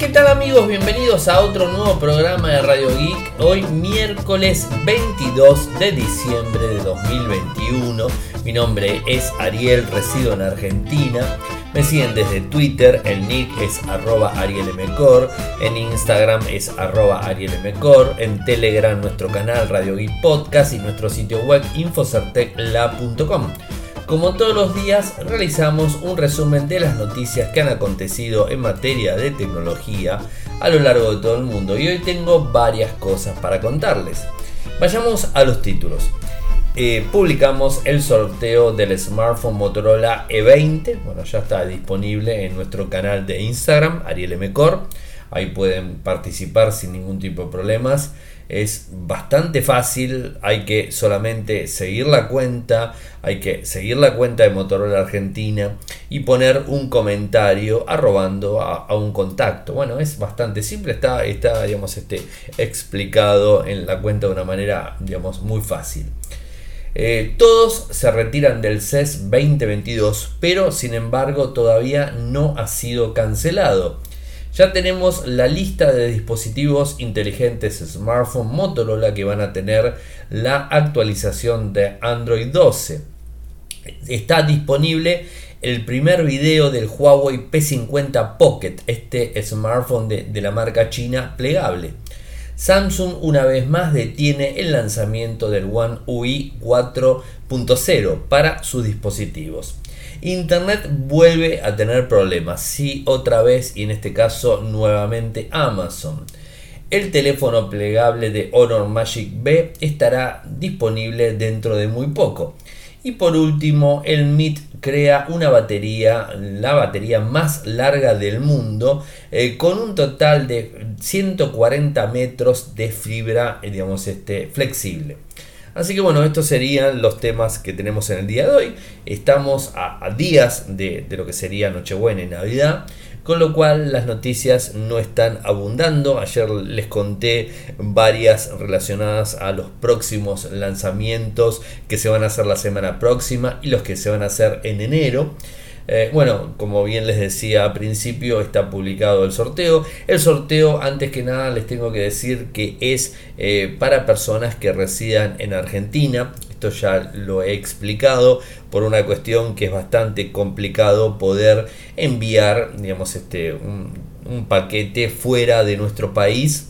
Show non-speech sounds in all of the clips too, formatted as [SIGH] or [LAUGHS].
¿Qué tal amigos? Bienvenidos a otro nuevo programa de Radio Geek. Hoy miércoles 22 de diciembre de 2021. Mi nombre es Ariel, resido en Argentina. Me siguen desde Twitter, el nick es arroba arielmcor, en Instagram es arroba arielmcor, en Telegram nuestro canal Radio Geek Podcast y nuestro sitio web infocertecla.com. Como todos los días, realizamos un resumen de las noticias que han acontecido en materia de tecnología a lo largo de todo el mundo y hoy tengo varias cosas para contarles. Vayamos a los títulos. Eh, publicamos el sorteo del smartphone Motorola E20. Bueno, ya está disponible en nuestro canal de Instagram, Ariel Ahí pueden participar sin ningún tipo de problemas es bastante fácil, hay que solamente seguir la cuenta, hay que seguir la cuenta de Motorola Argentina y poner un comentario arrobando a, un contacto. Bueno, es bastante simple, está, está digamos, este, explicado en la cuenta de una manera digamos, muy fácil. Eh, todos se retiran del CES 2022, pero sin embargo todavía no ha sido cancelado. Ya tenemos la lista de dispositivos inteligentes smartphone Motorola que van a tener la actualización de Android 12. Está disponible el primer video del Huawei P50 Pocket, este smartphone de, la marca china plegable. Samsung una vez más detiene el lanzamiento del One UI 4.0 para sus dispositivos. Internet vuelve a tener problemas, sí otra vez y en este caso nuevamente Amazon. El teléfono plegable de Honor Magic B estará disponible dentro de muy poco. Y por último, el MIT crea una batería, la batería más larga del mundo, eh, con un total de 140 metros de fibra, eh, digamos, este, flexible. Así que bueno, estos serían los temas que tenemos en el día de hoy. Estamos a, días de, lo que sería Nochebuena y Navidad. Con lo cual las noticias no están abundando. Ayer les conté varias relacionadas a los próximos lanzamientos que se van a hacer la semana próxima y los que se van a hacer en enero. Eh, bueno, como bien les decía al principio, está publicado el sorteo. El sorteo, antes que nada, les tengo que decir que es eh, para personas que residan en Argentina. Esto ya lo he explicado por una cuestión que es bastante complicado poder enviar, digamos, este, un paquete fuera de nuestro país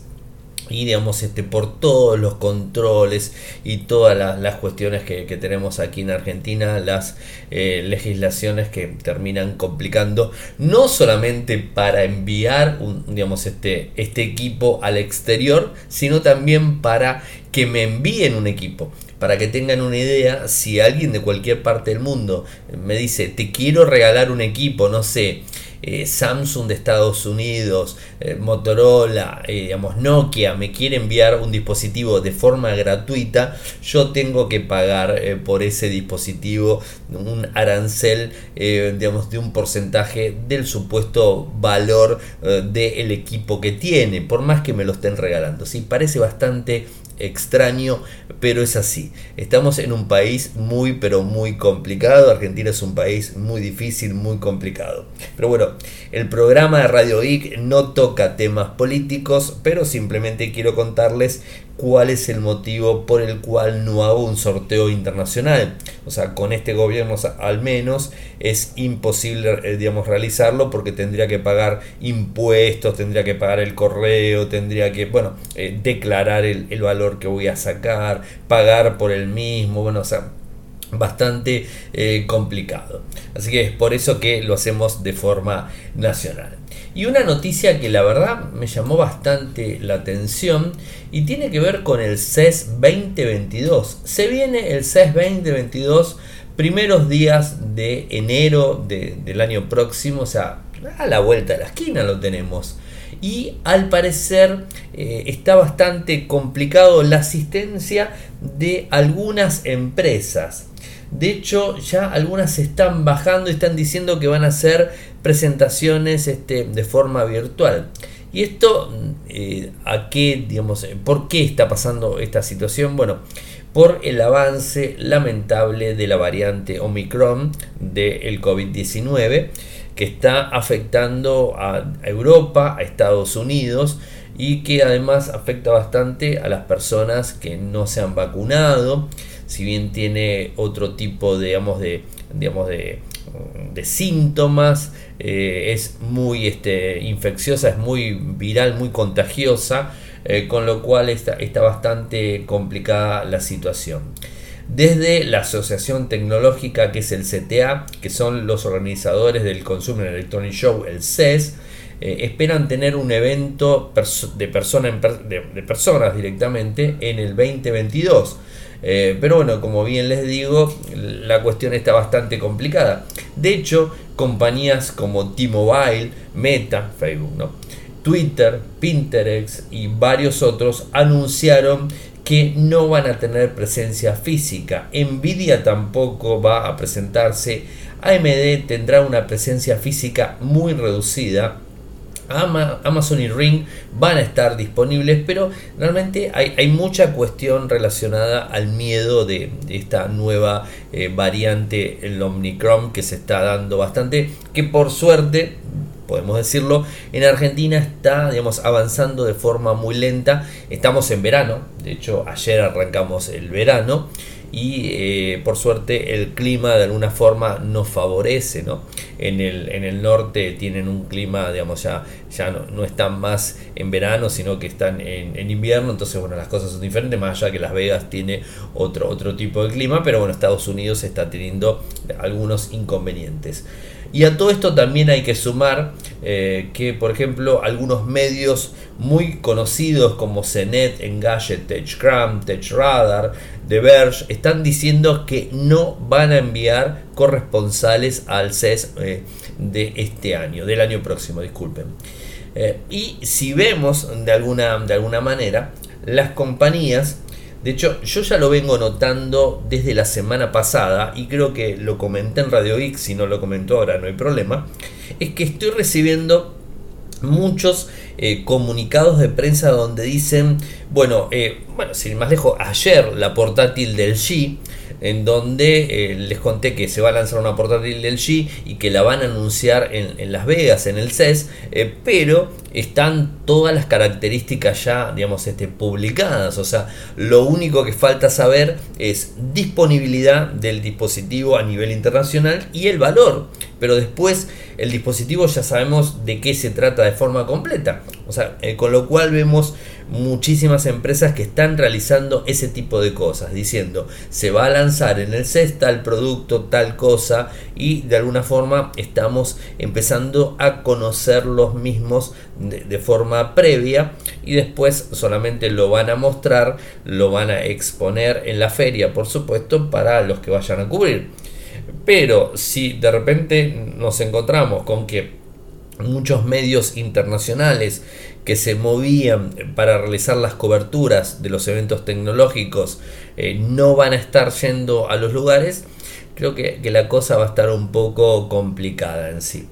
y digamos este por todos los controles y todas las, cuestiones que, tenemos aquí en Argentina las eh, legislaciones que terminan complicando no solamente para enviar un, digamos este este equipo al exterior sino también para que me envíen un equipo para que tengan una idea, si alguien de cualquier parte del mundo me dice, te quiero regalar un equipo, no sé, eh, Samsung de Estados Unidos, eh, Motorola, eh, digamos, Nokia me quiere enviar un dispositivo de forma gratuita, yo tengo que pagar por ese dispositivo un arancel, digamos, de un porcentaje del supuesto valor del equipo que tiene, por más que me lo estén regalando. ¿sí? Parece bastante extraño, pero es así. Estamos en un país muy, pero muy complicado. Argentina es un país muy difícil, muy complicado. Pero bueno, el programa de Radio Geek no toca temas políticos, pero simplemente quiero contarles cuál es el motivo por el cual no hago un sorteo internacional. O sea, con este gobierno al menos es imposible, eh, digamos, realizarlo porque tendría que pagar impuestos, tendría que pagar el correo, tendría que, bueno, eh, declarar el, el valor que voy a sacar, pagar por el mismo, bueno, o sea, bastante eh, complicado. Así que es por eso que lo hacemos de forma nacional. Y una noticia que la verdad me llamó bastante la atención y tiene que ver con el CES 2022. Se viene el CES 2022 primeros días de enero del año próximo, o sea, a la vuelta de la esquina lo tenemos. Y al parecer eh, está bastante complicado la asistencia de algunas empresas. De hecho, ya algunas están bajando y están diciendo que van a hacer presentaciones este, de forma virtual. ¿Y esto eh, a qué, digamos, por qué está pasando esta situación? Bueno, por el avance lamentable de la variante Omicron del COVID-19 que está afectando a Europa, a Estados Unidos y que además afecta bastante a las personas que no se han vacunado, si bien tiene otro tipo digamos, de, digamos, de, síntomas, eh, es muy este, infecciosa, es muy viral, muy contagiosa, eh, con lo cual está bastante complicada la situación desde la Asociación Tecnológica que es el CTA, que son los organizadores del Consumer Electronic Show, el CES, eh, esperan tener un evento de, persona de, personas directamente en el 2022. Eh, pero bueno, como bien les digo, la cuestión está bastante complicada. De hecho, compañías como T-Mobile, Meta, Facebook, ¿no? Twitter, Pinterest y varios otros anunciaron que no van a tener presencia física. Nvidia tampoco va a presentarse. AMD tendrá una presencia física muy reducida. Amazon y Ring van a estar disponibles, pero realmente hay, mucha cuestión relacionada al miedo de, esta nueva eh, variante, el Omnicron, que se está dando bastante, que por suerte podemos decirlo, en Argentina está, digamos, avanzando de forma muy lenta. Estamos en verano, de hecho ayer arrancamos el verano y eh, por suerte el clima de alguna forma nos favorece, ¿no? En el, en el norte tienen un clima, digamos, ya, ya no, no están más en verano, sino que están en, en, invierno, entonces, bueno, las cosas son diferentes, más allá que Las Vegas tiene otro, otro tipo de clima, pero bueno, Estados Unidos está teniendo algunos inconvenientes. Y a todo esto también hay que sumar eh, que, por ejemplo, algunos medios muy conocidos como CNET, Engadget, TechCram, TechRadar, The Verge, están diciendo que no van a enviar corresponsales al CES eh, de este año, del año próximo, disculpen. Eh, y si vemos de alguna, de alguna manera, las compañías de hecho, yo ya lo vengo notando desde la semana pasada y creo que lo comenté en Radio X, si no lo comentó ahora no hay problema, es que estoy recibiendo muchos eh, comunicados de prensa donde dicen, bueno, eh, bueno, sin más lejos, ayer la portátil del G en donde eh, les conté que se va a lanzar una portátil del G y que la van a anunciar en, Las Vegas, en el CES, eh, pero están todas las características ya, digamos, este, publicadas. O sea, lo único que falta saber es disponibilidad del dispositivo a nivel internacional y el valor. Pero después el dispositivo ya sabemos de qué se trata de forma completa. O sea, eh, con lo cual vemos muchísimas empresas que están realizando ese tipo de cosas, diciendo se va a lanzar en el CES tal producto, tal cosa, y de alguna forma estamos empezando a conocer los mismos de, forma previa y después solamente lo van a mostrar, lo van a exponer en la feria, por supuesto, para los que vayan a cubrir. Pero si de repente nos encontramos con que muchos medios internacionales que se movían para realizar las coberturas de los eventos tecnológicos eh, no van a estar yendo a los lugares, creo que, la cosa va a estar un poco complicada en sí.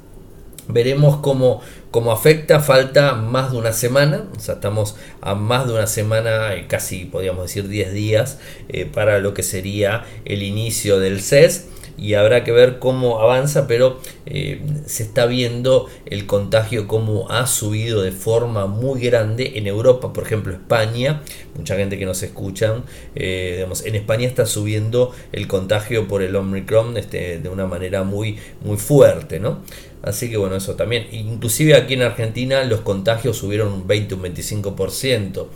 Veremos cómo, cómo afecta, falta más de una semana, o sea, estamos a más de una semana, eh, casi podríamos decir 10 días, eh, para lo que sería el inicio del CES y habrá que ver cómo avanza, pero eh, se está viendo el contagio como ha subido de forma muy grande en Europa, por ejemplo España, mucha gente que nos escuchan, eh, en España está subiendo el contagio por el Omicron este, de una manera muy, muy fuerte, ¿no? Así que bueno, eso también. Inclusive aquí en Argentina los contagios subieron un 20, un 25%.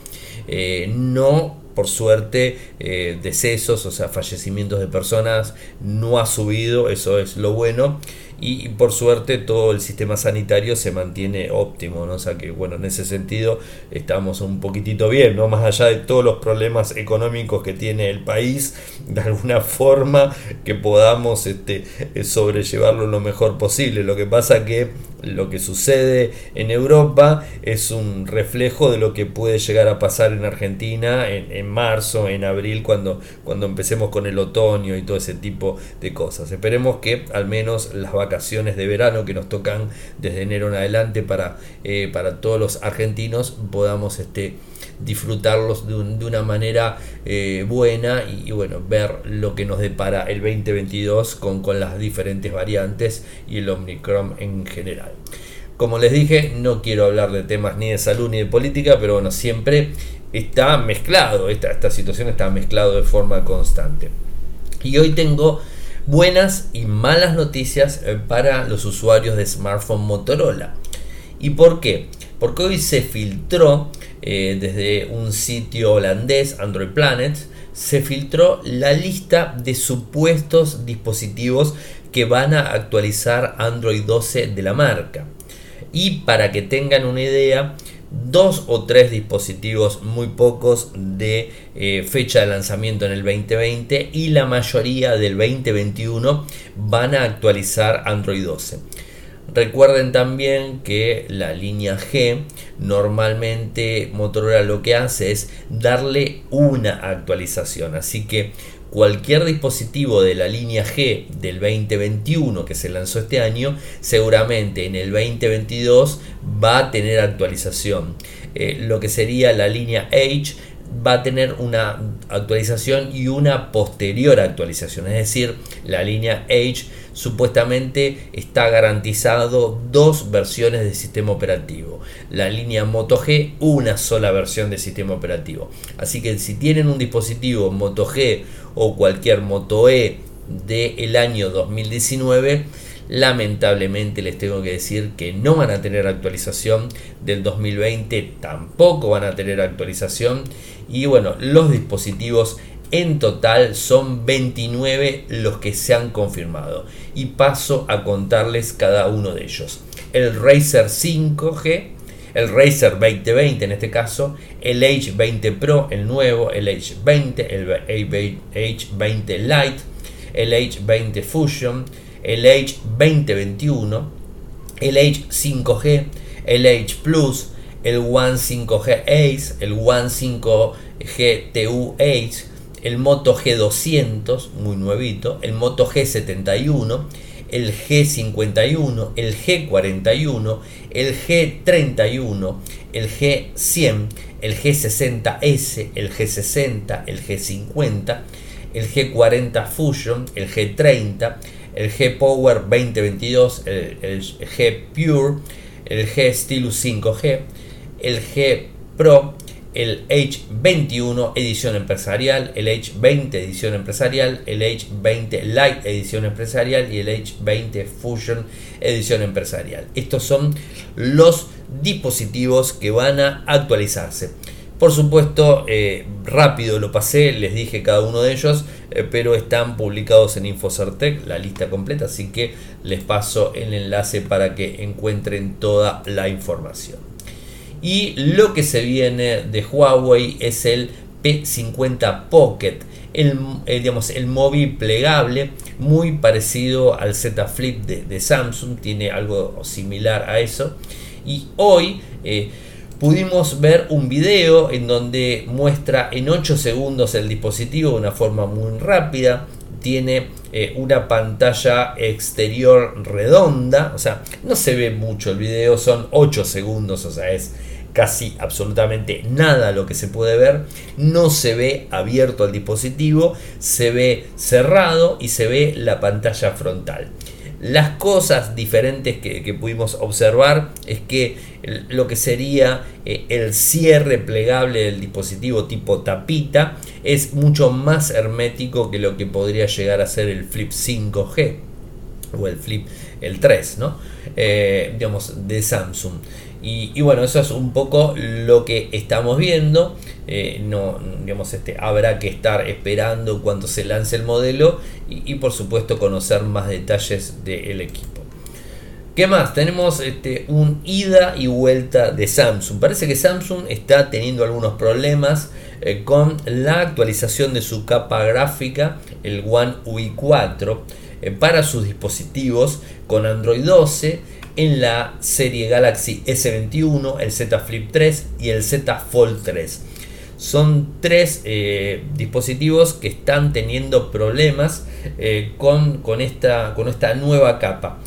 Eh, no por suerte, eh, decesos, o sea, fallecimientos de personas, no ha subido, eso es lo bueno. Y, por suerte todo el sistema sanitario se mantiene óptimo, ¿no? O sea que, bueno, en ese sentido estamos un poquitito bien, ¿no? Más allá de todos los problemas económicos que tiene el país, de alguna [LAUGHS] forma que podamos este, sobrellevarlo lo mejor posible. Lo que pasa que lo que sucede en Europa es un reflejo de lo que puede llegar a pasar en Argentina en, marzo, en abril, cuando, cuando empecemos con el otoño y todo ese tipo de cosas. Esperemos que al menos las vacaciones vacaciones de verano que nos tocan desde enero en adelante para, eh, para todos los argentinos podamos este, disfrutarlos de, una manera eh, buena y, bueno, ver lo que nos depara el 2022 con, con las diferentes variantes y el Omicron en general. Como les dije, no quiero hablar de temas ni de salud ni de política, pero bueno, siempre está mezclado, esta, esta situación está mezclado de forma constante. Y hoy tengo buenas y malas noticias eh, para los usuarios de smartphone Motorola. ¿Y por qué? Porque hoy se filtró eh, desde un sitio holandés, Android Planet, se filtró la lista de supuestos dispositivos que van a actualizar Android 12 de la marca. Y para que tengan una idea, dos o tres dispositivos muy pocos de eh, fecha de lanzamiento en el 2020 y la mayoría del 2021 van a actualizar Android 12. Recuerden también que la línea G normalmente Motorola lo que hace es darle una actualización. Así que cualquier dispositivo de la línea G del 2021 que se lanzó este año, seguramente en el 2022 va a tener actualización. Eh, lo que sería la línea H va a tener una actualización y una posterior actualización. Es decir, la línea H supuestamente está garantizado dos versiones de sistema operativo. La línea Moto G, una sola versión de sistema operativo. Así que si tienen un dispositivo Moto G o cualquier Moto E del año 2019, lamentablemente les tengo que decir que no van a tener actualización del 2020, tampoco van a tener actualización y bueno, los dispositivos en total son 29 los que se han confirmado y paso a contarles cada uno de ellos. El Razer 5G, el Razer 2020 en este caso, el H20 Pro, el nuevo, el H20, el H20 Lite, el H20 Fusion, el H2021, el H5G, el H Plus, el One 5G Ace, el One 5G TU Ace, el Moto G200, muy nuevito, el Moto G71, el G51, el G41, el G31, el G100, el G60S, el G60, el G50, el G40 Fusion, el G30, el G Power 2022, el, G Pure, el G Stylus 5G, el G Pro, el H21 edición empresarial, el H20 edición empresarial, el H20 Lite edición empresarial y el H20 Fusion edición empresarial. Estos son los dispositivos que van a actualizarse. Por supuesto, eh, rápido lo pasé, les dije cada uno de ellos, eh, pero están publicados en Infocertec, la lista completa, así que les paso el enlace para que encuentren toda la información. Y lo que se viene de Huawei es el P50 Pocket, el, eh, digamos, el móvil plegable muy parecido al Z Flip de, Samsung, tiene algo similar a eso. Y hoy eh, pudimos ver un video en donde muestra en 8 segundos el dispositivo de una forma muy rápida. Tiene eh, una pantalla exterior redonda, o sea, no se ve mucho el video, son 8 segundos, o sea, es casi absolutamente nada lo que se puede ver, no se ve abierto el dispositivo, se ve cerrado y se ve la pantalla frontal. Las cosas diferentes que, pudimos observar es que lo que sería eh, el cierre plegable del dispositivo tipo tapita es mucho más hermético que lo que podría llegar a ser el Flip 5G o el Flip el 3, ¿no? Eh, digamos, de Samsung. Y, bueno, eso es un poco lo que estamos viendo. Eh, no, digamos, este, habrá que estar esperando cuando se lance el modelo y, por supuesto conocer más detalles del equipo. ¿Qué más? Tenemos este, un ida y vuelta de Samsung. Parece que Samsung está teniendo algunos problemas eh, con la actualización de su capa gráfica, el One UI 4, eh, para sus dispositivos con Android 12 en la serie Galaxy S21, el Z Flip 3 y el Z Fold 3. Son tres eh, dispositivos que están teniendo problemas eh, con, con, esta, con esta nueva capa.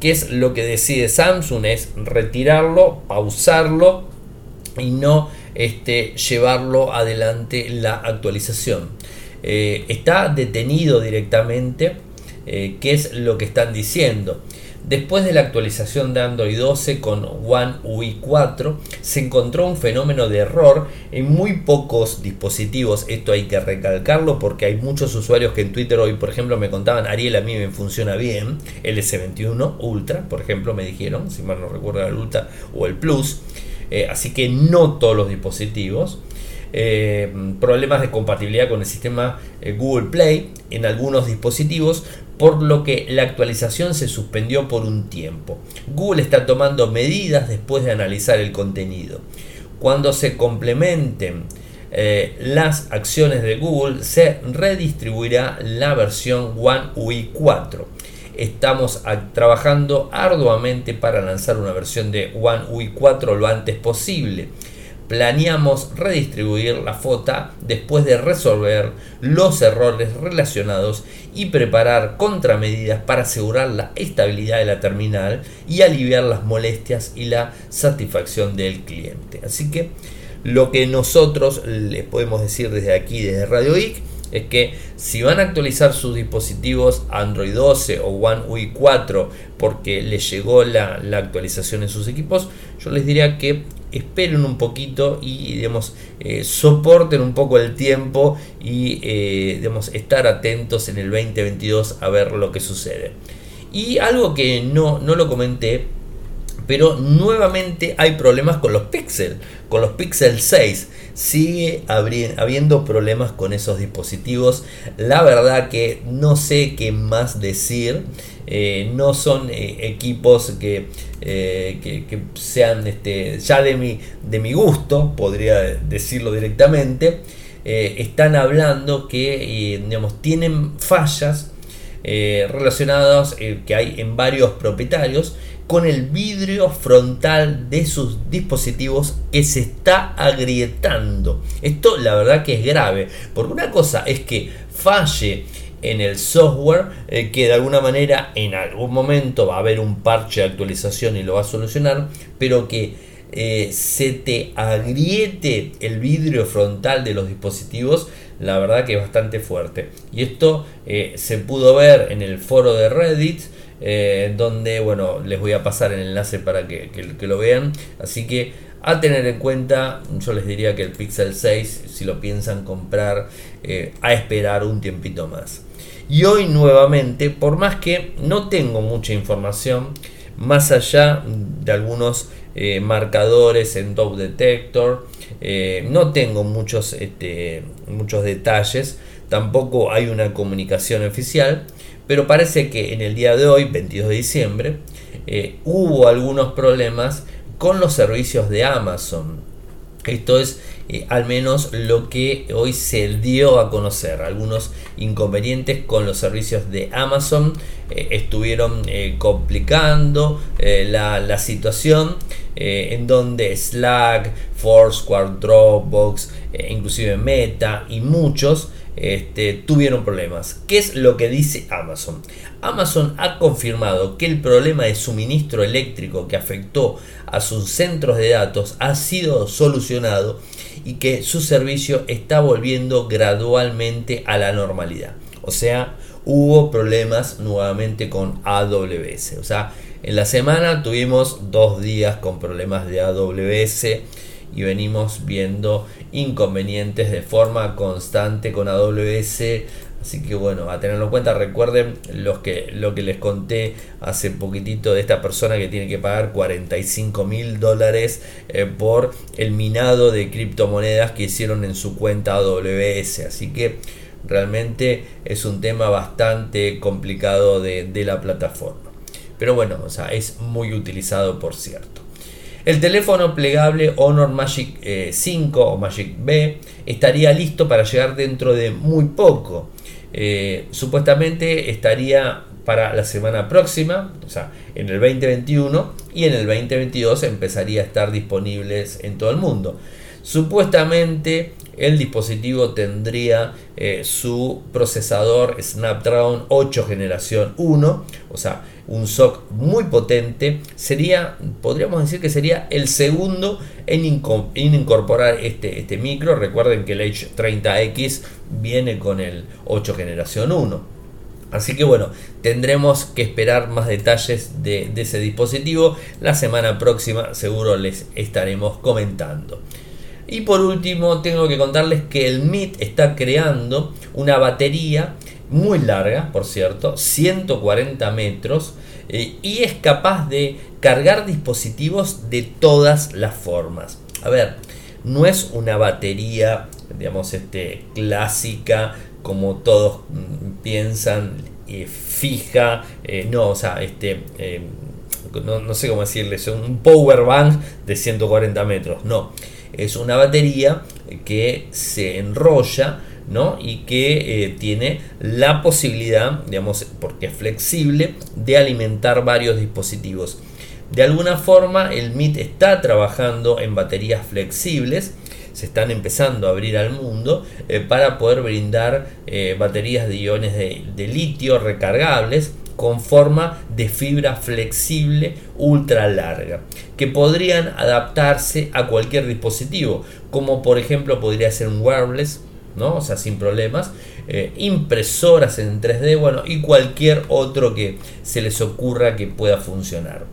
¿Qué es lo que decide Samsung? Es retirarlo, pausarlo y no este, llevarlo adelante la actualización. Eh, está detenido directamente. Eh, ¿Qué es lo que están diciendo? Después de la actualización de Android 12 con One UI 4, se encontró un fenómeno de error en muy pocos dispositivos. Esto hay que recalcarlo porque hay muchos usuarios que en Twitter hoy, por ejemplo, me contaban, Ariel, a mí me funciona bien, el S21 Ultra, por ejemplo, me dijeron, si mal no recuerdo el Ultra o el Plus. Eh, así que no todos los dispositivos. Eh, problemas de compatibilidad con el sistema eh, Google Play en algunos dispositivos, por lo que la actualización se suspendió por un tiempo. Google está tomando medidas después de analizar el contenido. Cuando se complementen eh, las acciones de Google, se redistribuirá la versión One UI 4. Estamos trabajando arduamente para lanzar una versión de One UI 4 lo antes posible planeamos redistribuir la foto después de resolver los errores relacionados y preparar contramedidas para asegurar la estabilidad de la terminal y aliviar las molestias y la satisfacción del cliente. Así que lo que nosotros les podemos decir desde aquí, desde Radio Geek, es que si van a actualizar sus dispositivos Android 12 o One UI 4 porque les llegó la, la actualización en sus equipos, yo les diría que esperen un poquito y digamos, eh, soporten un poco el tiempo y eh, estar atentos en el 2022 a ver lo que sucede. Y algo que no, no lo comenté, pero nuevamente hay problemas con los Pixel, con los Pixel 6. Sigue habiendo problemas con esos dispositivos. La verdad que no sé qué más decir. Eh, no son eh, equipos eh, que, que, sean este, ya de mi, de mi gusto, podría decirlo directamente. están hablando que digamos, tienen fallas relacionadas que hay en varios propietarios con el vidrio frontal de sus dispositivos que se está agrietando. Esto la verdad que es grave, porque una cosa es que falle en el software eh, que de alguna manera en algún momento va a haber un parche de actualización y lo va a solucionar, pero que eh, se te agriete el vidrio frontal de los dispositivos, la verdad que es bastante fuerte. Y esto eh, se pudo ver en el foro de Reddit. Donde bueno les voy a pasar el enlace para que, que lo vean. Así que a tener en cuenta, yo les diría que el Pixel 6, si lo piensan comprar, a esperar un tiempito más. Y hoy nuevamente, por más que no tengo mucha información, más allá de algunos eh, marcadores en Top Detector, eh, no tengo muchos, este, muchos detalles, tampoco hay una comunicación oficial, pero parece que en el día de hoy, 22 de diciembre, eh, hubo algunos problemas con los servicios de Amazon. Esto es eh, al menos lo que hoy se dio a conocer. Algunos inconvenientes con los servicios de Amazon eh, estuvieron complicando la, situación en donde Slack, Foursquare, Dropbox, inclusive Meta y muchos este, tuvieron problemas. ¿Qué es lo que dice Amazon? Amazon ha confirmado que el problema de suministro eléctrico que afectó a sus centros de datos ha sido solucionado y que su servicio está volviendo gradualmente a la normalidad. O sea, hubo problemas nuevamente con AWS. O sea, en la semana tuvimos dos días con problemas de AWS y venimos viendo inconvenientes de forma constante con AWS. Así que bueno, a tenerlo en cuenta, recuerden los que, lo que les conté hace poquitito de esta persona que tiene que pagar 45 mil dólares eh, por el minado de criptomonedas que hicieron en su cuenta AWS. Así que realmente es un tema bastante complicado de, de la plataforma. Pero bueno, o sea, es muy utilizado por cierto. El teléfono plegable Honor Magic 5 eh, o Magic B estaría listo para llegar dentro de muy poco. Eh, supuestamente estaría para la semana próxima, o sea, en el 2021 y en el 2022 empezaría a estar disponibles en todo el mundo. Supuestamente el dispositivo tendría eh, su procesador Snapdragon 8 generación 1, o sea, un SOC muy potente. Sería, podríamos decir que sería el segundo en, incorporar este, este micro. Recuerden que el H30X viene con el 8 generación 1. Así que bueno, tendremos que esperar más detalles de, de, ese dispositivo. La semana próxima seguro les estaremos comentando. Y por último, tengo que contarles que el MIT está creando una batería muy larga, por cierto, 140 metros, eh, y es capaz de cargar dispositivos de todas las formas. A ver, no es una batería, digamos, este, clásica, como todos mm, piensan, eh, fija, eh, no, o sea, este, no, sé cómo decirles, un power bank de 140 metros, no es una batería que se enrolla ¿no? y que eh, tiene la posibilidad, digamos, porque es flexible, de alimentar varios dispositivos. De alguna forma, el MIT está trabajando en baterías flexibles, se están empezando a abrir al mundo eh, para poder brindar eh, baterías de iones de litio recargables con forma de fibra flexible ultra larga, que podrían adaptarse a cualquier dispositivo, como por ejemplo podría ser un wireless, ¿no? o sea, sin problemas, eh, impresoras en 3D, bueno, y cualquier otro que se les ocurra que pueda funcionar.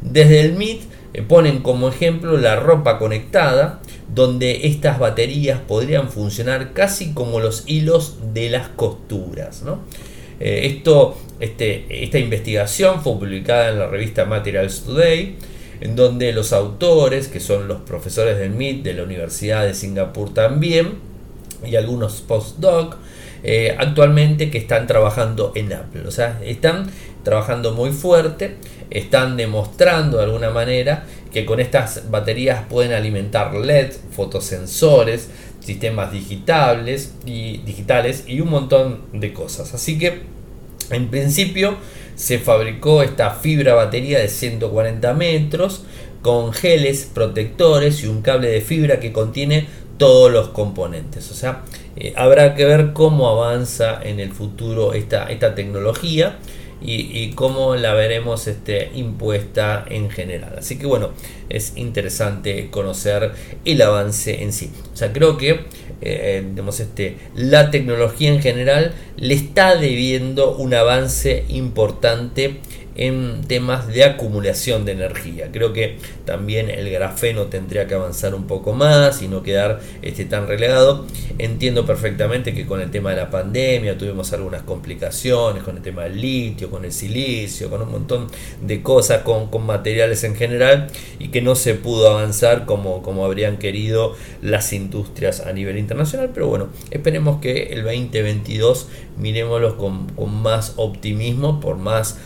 Desde el MIT eh, ponen como ejemplo la ropa conectada, donde estas baterías podrían funcionar casi como los hilos de las costuras. ¿no? Eh, esto, este, esta investigación fue publicada en la revista Materials Today, en donde los autores, que son los profesores del MIT de la Universidad de Singapur también, y algunos postdoc, eh, actualmente que están trabajando en Apple. O sea, están trabajando muy fuerte, están demostrando de alguna manera que con estas baterías pueden alimentar LED, fotosensores, sistemas digitales y, digitales y un montón de cosas. Así que en principio se fabricó esta fibra batería de 140 metros con geles protectores y un cable de fibra que contiene todos los componentes. O sea, eh, habrá que ver cómo avanza en el futuro esta, esta tecnología y, cómo la veremos este, impuesta en general. Así que bueno, es interesante conocer el avance en sí. O sea, creo que eh, este, la tecnología en general le está debiendo un avance importante en temas de acumulación de energía. Creo que también el grafeno tendría que avanzar un poco más y no quedar este, tan relegado. Entiendo perfectamente que con el tema de la pandemia tuvimos algunas complicaciones con el tema del litio, con el silicio, con un montón de cosas, con, con materiales en general y que no se pudo avanzar como, como habrían querido las industrias a nivel internacional. Pero bueno, esperemos que el 2022 miremoslo con, con más optimismo, por más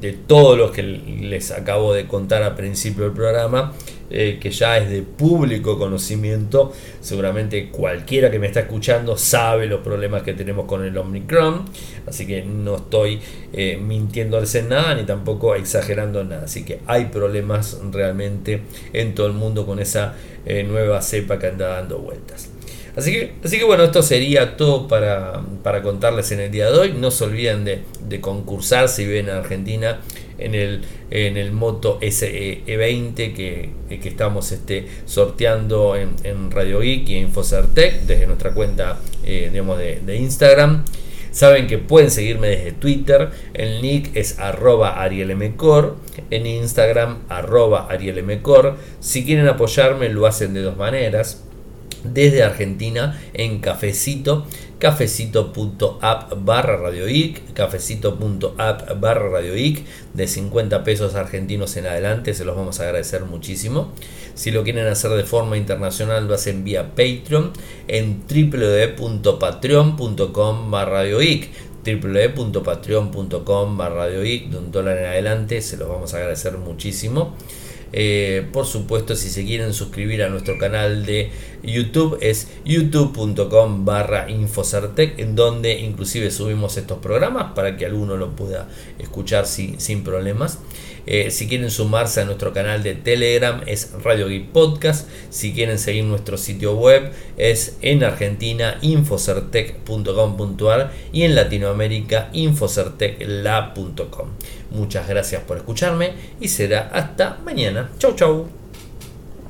de todo lo que les acabo de contar al principio del programa, eh, que ya es de público conocimiento, seguramente cualquiera que me está escuchando sabe los problemas que tenemos con el Omicron, así que no estoy eh, mintiéndoles en nada ni tampoco exagerando nada, así que hay problemas realmente en todo el mundo con esa eh, nueva cepa que anda dando vueltas. Así que, así que bueno, esto sería todo para, contarles en el día de hoy. No se olviden de, concursar si viven en Argentina en el, en el Moto SE20 que, que estamos este, sorteando en, Radio Geek y en Infocertec desde nuestra cuenta eh, de, Instagram. Saben que pueden seguirme desde Twitter, el nick es arroba arielmcor, en Instagram arroba arielmcor. Si quieren apoyarme lo hacen de dos maneras desde Argentina en Cafecito, cafecito.app barra radioic, cafecito.app barra radioic, de 50 pesos argentinos en adelante, se los vamos a agradecer muchísimo. Si lo quieren hacer de forma internacional, lo hacen vía Patreon en www.patreon.com barra radioic www.patreon.com barra radioic, de un dólar en adelante, se los vamos a agradecer muchísimo. Eh, por supuesto, si se quieren suscribir a nuestro canal de YouTube es youtube.com barra infocertec, en donde inclusive subimos estos programas para que alguno lo pueda escuchar sin, sin problemas. Eh, si quieren sumarse a nuestro canal de Telegram es Radio Geek Podcast. Si quieren seguir nuestro sitio web es en Argentina infocertec.com.ar y en Latinoamérica infocertecla.com. Muchas gracias por escucharme y será hasta mañana. Chau chau.